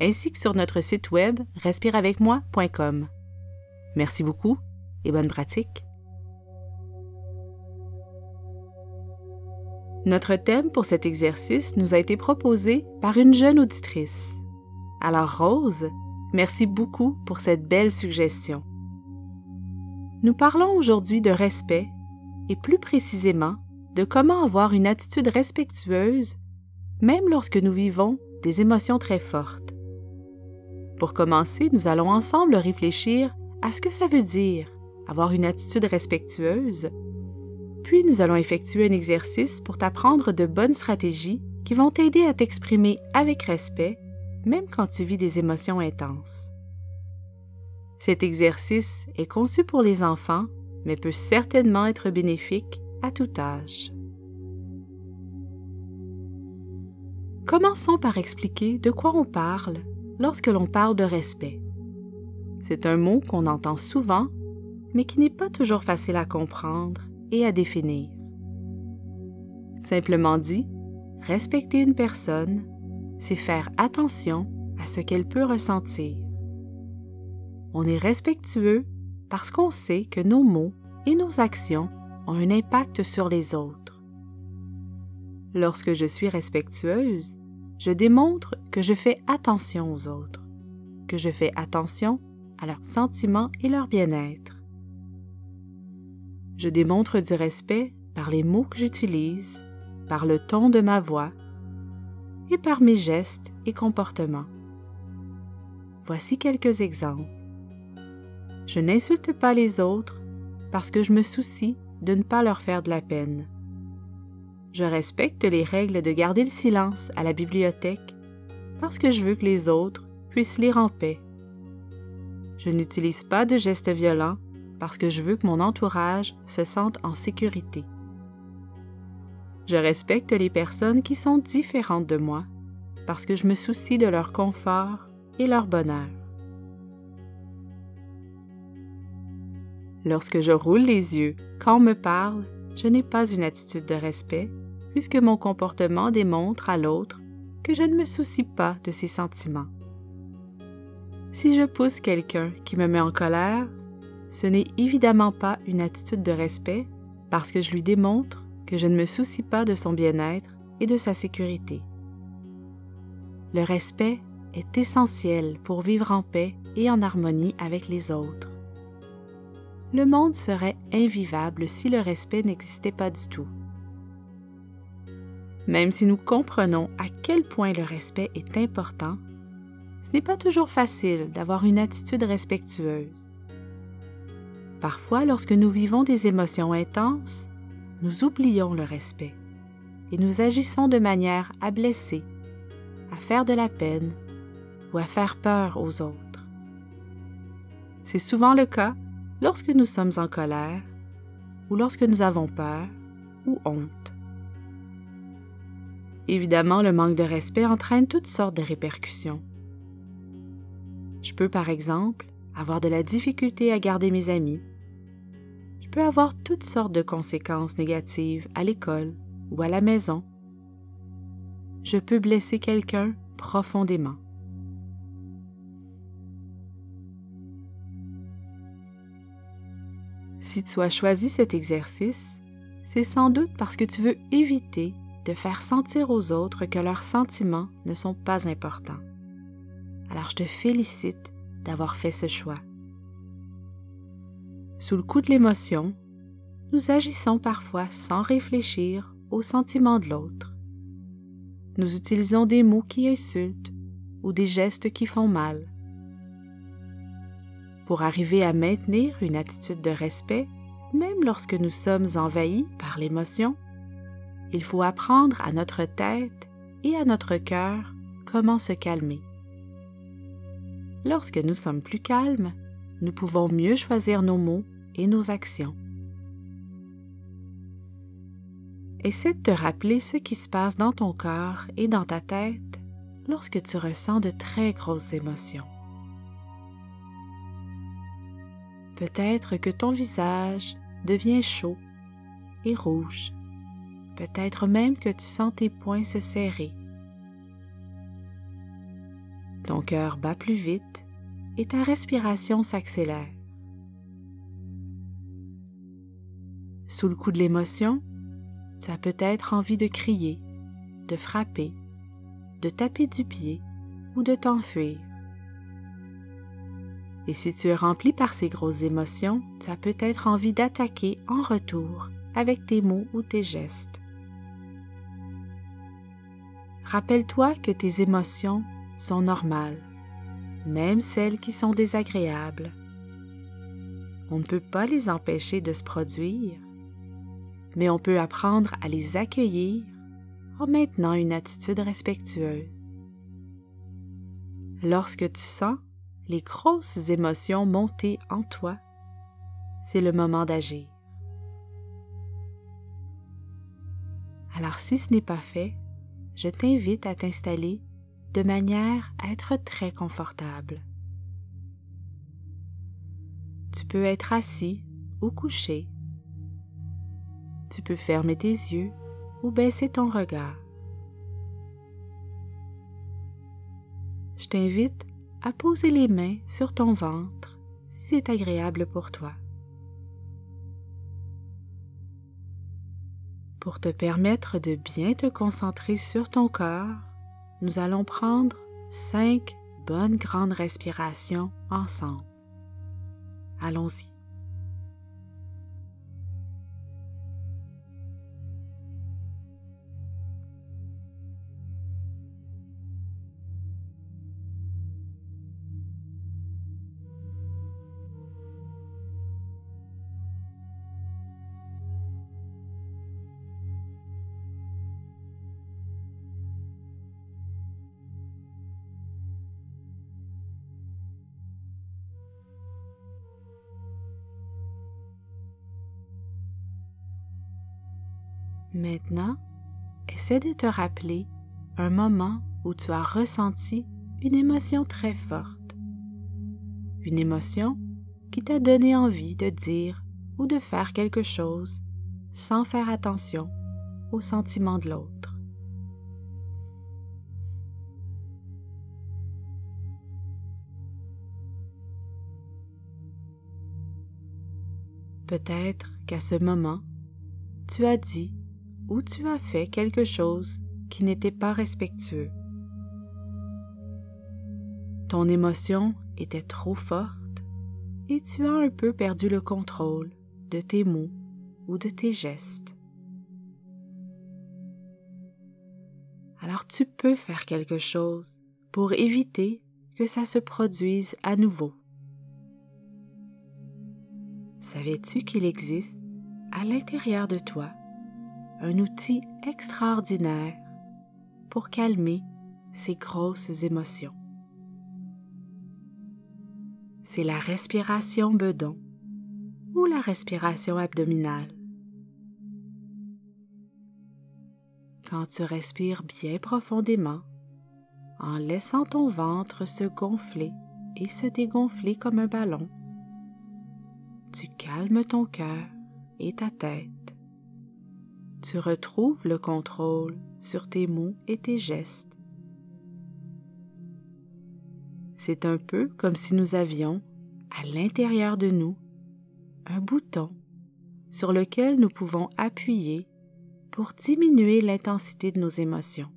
ainsi que sur notre site web respireavecmoi.com. Merci beaucoup et bonne pratique. Notre thème pour cet exercice nous a été proposé par une jeune auditrice. Alors Rose, merci beaucoup pour cette belle suggestion. Nous parlons aujourd'hui de respect et plus précisément de comment avoir une attitude respectueuse même lorsque nous vivons des émotions très fortes. Pour commencer, nous allons ensemble réfléchir à ce que ça veut dire avoir une attitude respectueuse, puis nous allons effectuer un exercice pour t'apprendre de bonnes stratégies qui vont t'aider à t'exprimer avec respect, même quand tu vis des émotions intenses. Cet exercice est conçu pour les enfants, mais peut certainement être bénéfique à tout âge. Commençons par expliquer de quoi on parle lorsque l'on parle de respect. C'est un mot qu'on entend souvent, mais qui n'est pas toujours facile à comprendre et à définir. Simplement dit, respecter une personne, c'est faire attention à ce qu'elle peut ressentir. On est respectueux parce qu'on sait que nos mots et nos actions ont un impact sur les autres. Lorsque je suis respectueuse, je démontre que je fais attention aux autres, que je fais attention à leurs sentiments et leur bien-être. Je démontre du respect par les mots que j'utilise, par le ton de ma voix et par mes gestes et comportements. Voici quelques exemples. Je n'insulte pas les autres parce que je me soucie de ne pas leur faire de la peine. Je respecte les règles de garder le silence à la bibliothèque parce que je veux que les autres puissent lire en paix. Je n'utilise pas de gestes violents parce que je veux que mon entourage se sente en sécurité. Je respecte les personnes qui sont différentes de moi parce que je me soucie de leur confort et leur bonheur. Lorsque je roule les yeux quand on me parle, je n'ai pas une attitude de respect, puisque mon comportement démontre à l'autre que je ne me soucie pas de ses sentiments. Si je pousse quelqu'un qui me met en colère, ce n'est évidemment pas une attitude de respect parce que je lui démontre que je ne me soucie pas de son bien-être et de sa sécurité. Le respect est essentiel pour vivre en paix et en harmonie avec les autres le monde serait invivable si le respect n'existait pas du tout. Même si nous comprenons à quel point le respect est important, ce n'est pas toujours facile d'avoir une attitude respectueuse. Parfois, lorsque nous vivons des émotions intenses, nous oublions le respect et nous agissons de manière à blesser, à faire de la peine ou à faire peur aux autres. C'est souvent le cas lorsque nous sommes en colère ou lorsque nous avons peur ou honte. Évidemment, le manque de respect entraîne toutes sortes de répercussions. Je peux, par exemple, avoir de la difficulté à garder mes amis. Je peux avoir toutes sortes de conséquences négatives à l'école ou à la maison. Je peux blesser quelqu'un profondément. Si tu as choisi cet exercice, c'est sans doute parce que tu veux éviter de faire sentir aux autres que leurs sentiments ne sont pas importants. Alors je te félicite d'avoir fait ce choix. Sous le coup de l'émotion, nous agissons parfois sans réfléchir aux sentiments de l'autre. Nous utilisons des mots qui insultent ou des gestes qui font mal. Pour arriver à maintenir une attitude de respect, même lorsque nous sommes envahis par l'émotion, il faut apprendre à notre tête et à notre cœur comment se calmer. lorsque nous sommes plus calmes, nous pouvons mieux choisir nos mots et nos actions. Essaie de te rappeler ce qui se passe dans ton corps et dans ta tête lorsque tu ressens de très grosses émotions. Peut-être que ton visage devient chaud et rouge. Peut-être même que tu sens tes poings se serrer. Ton cœur bat plus vite et ta respiration s'accélère. Sous le coup de l'émotion, tu as peut-être envie de crier, de frapper, de taper du pied ou de t'enfuir. Et si tu es rempli par ces grosses émotions, tu as peut-être envie d'attaquer en retour avec tes mots ou tes gestes. Rappelle-toi que tes émotions sont normales, même celles qui sont désagréables. On ne peut pas les empêcher de se produire, mais on peut apprendre à les accueillir en maintenant une attitude respectueuse. Lorsque tu sens les grosses émotions monter en toi, c'est le moment d'agir. Alors si ce n'est pas fait, je t'invite à t'installer de manière à être très confortable. Tu peux être assis ou couché. Tu peux fermer tes yeux ou baisser ton regard. Je t'invite à poser les mains sur ton ventre si c'est agréable pour toi. Pour te permettre de bien te concentrer sur ton corps, nous allons prendre cinq bonnes grandes respirations ensemble. Allons-y. Maintenant, essaie de te rappeler un moment où tu as ressenti une émotion très forte. Une émotion qui t'a donné envie de dire ou de faire quelque chose sans faire attention aux sentiments de l'autre. Peut-être qu'à ce moment, tu as dit ou tu as fait quelque chose qui n'était pas respectueux. Ton émotion était trop forte et tu as un peu perdu le contrôle de tes mots ou de tes gestes. Alors tu peux faire quelque chose pour éviter que ça se produise à nouveau. Savais-tu qu'il existe à l'intérieur de toi un outil extraordinaire pour calmer ces grosses émotions. C'est la respiration bedon ou la respiration abdominale. Quand tu respires bien profondément, en laissant ton ventre se gonfler et se dégonfler comme un ballon, tu calmes ton cœur et ta tête tu retrouves le contrôle sur tes mots et tes gestes. C'est un peu comme si nous avions, à l'intérieur de nous, un bouton sur lequel nous pouvons appuyer pour diminuer l'intensité de nos émotions.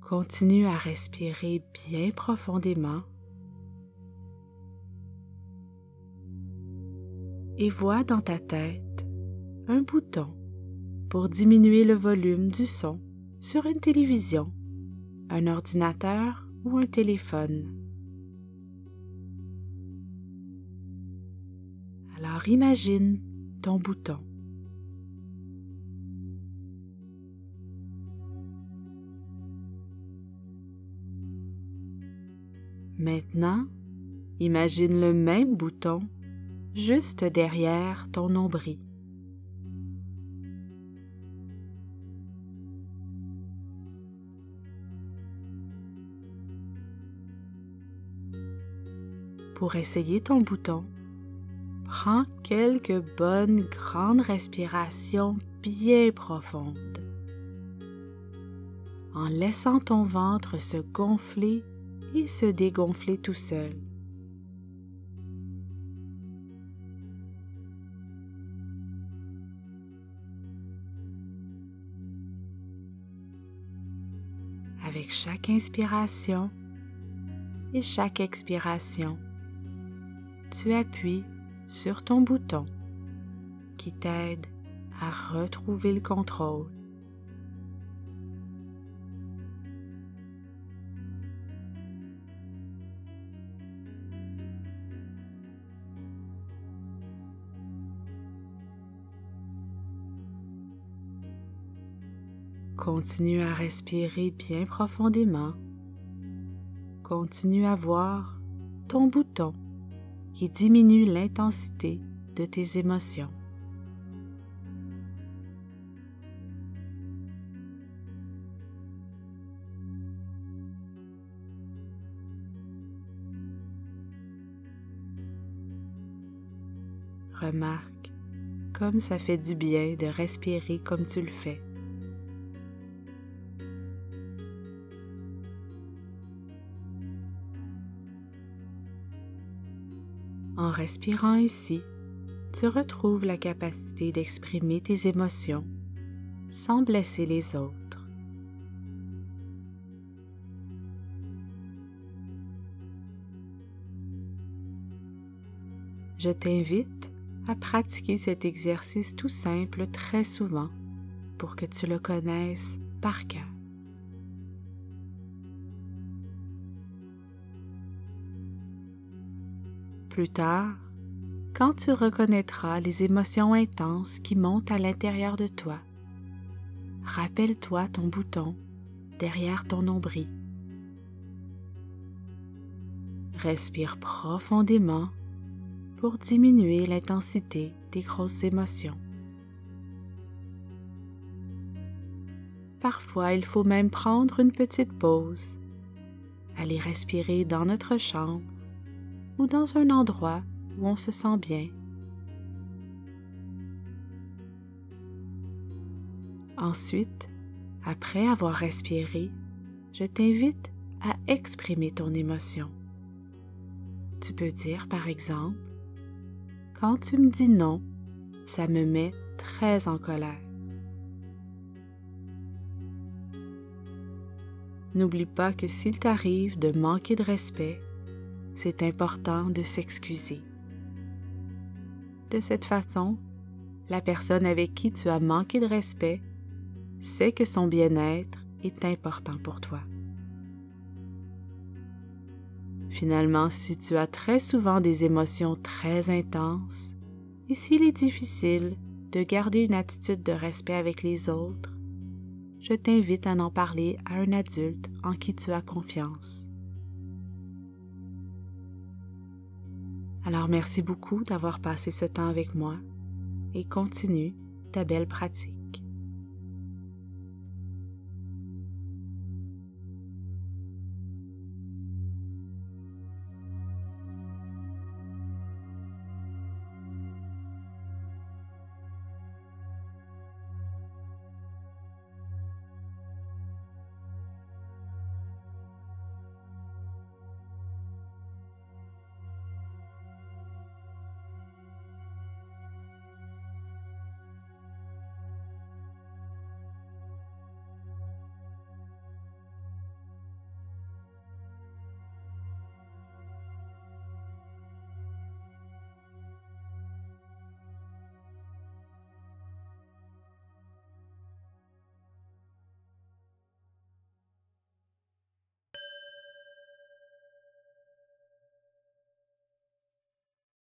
Continue à respirer bien profondément et vois dans ta tête un bouton pour diminuer le volume du son sur une télévision, un ordinateur ou un téléphone. Alors imagine ton bouton. Maintenant, imagine le même bouton juste derrière ton nombril. Pour essayer ton bouton, prends quelques bonnes grandes respirations bien profondes en laissant ton ventre se gonfler et se dégonfler tout seul. Avec chaque inspiration et chaque expiration, tu appuies sur ton bouton qui t'aide à retrouver le contrôle. Continue à respirer bien profondément. Continue à voir ton bouton qui diminue l'intensité de tes émotions. Remarque comme ça fait du bien de respirer comme tu le fais. Respirant ici, tu retrouves la capacité d'exprimer tes émotions sans blesser les autres. Je t'invite à pratiquer cet exercice tout simple très souvent pour que tu le connaisses par cœur. Plus tard, quand tu reconnaîtras les émotions intenses qui montent à l'intérieur de toi, rappelle-toi ton bouton derrière ton nombril. Respire profondément pour diminuer l'intensité des grosses émotions. Parfois, il faut même prendre une petite pause, aller respirer dans notre chambre dans un endroit où on se sent bien. Ensuite, après avoir respiré, je t'invite à exprimer ton émotion. Tu peux dire par exemple, quand tu me dis non, ça me met très en colère. N'oublie pas que s'il t'arrive de manquer de respect, c'est important de s'excuser. De cette façon, la personne avec qui tu as manqué de respect sait que son bien-être est important pour toi. Finalement, si tu as très souvent des émotions très intenses et s'il est difficile de garder une attitude de respect avec les autres, je t'invite à en parler à un adulte en qui tu as confiance. Alors merci beaucoup d'avoir passé ce temps avec moi et continue ta belle pratique.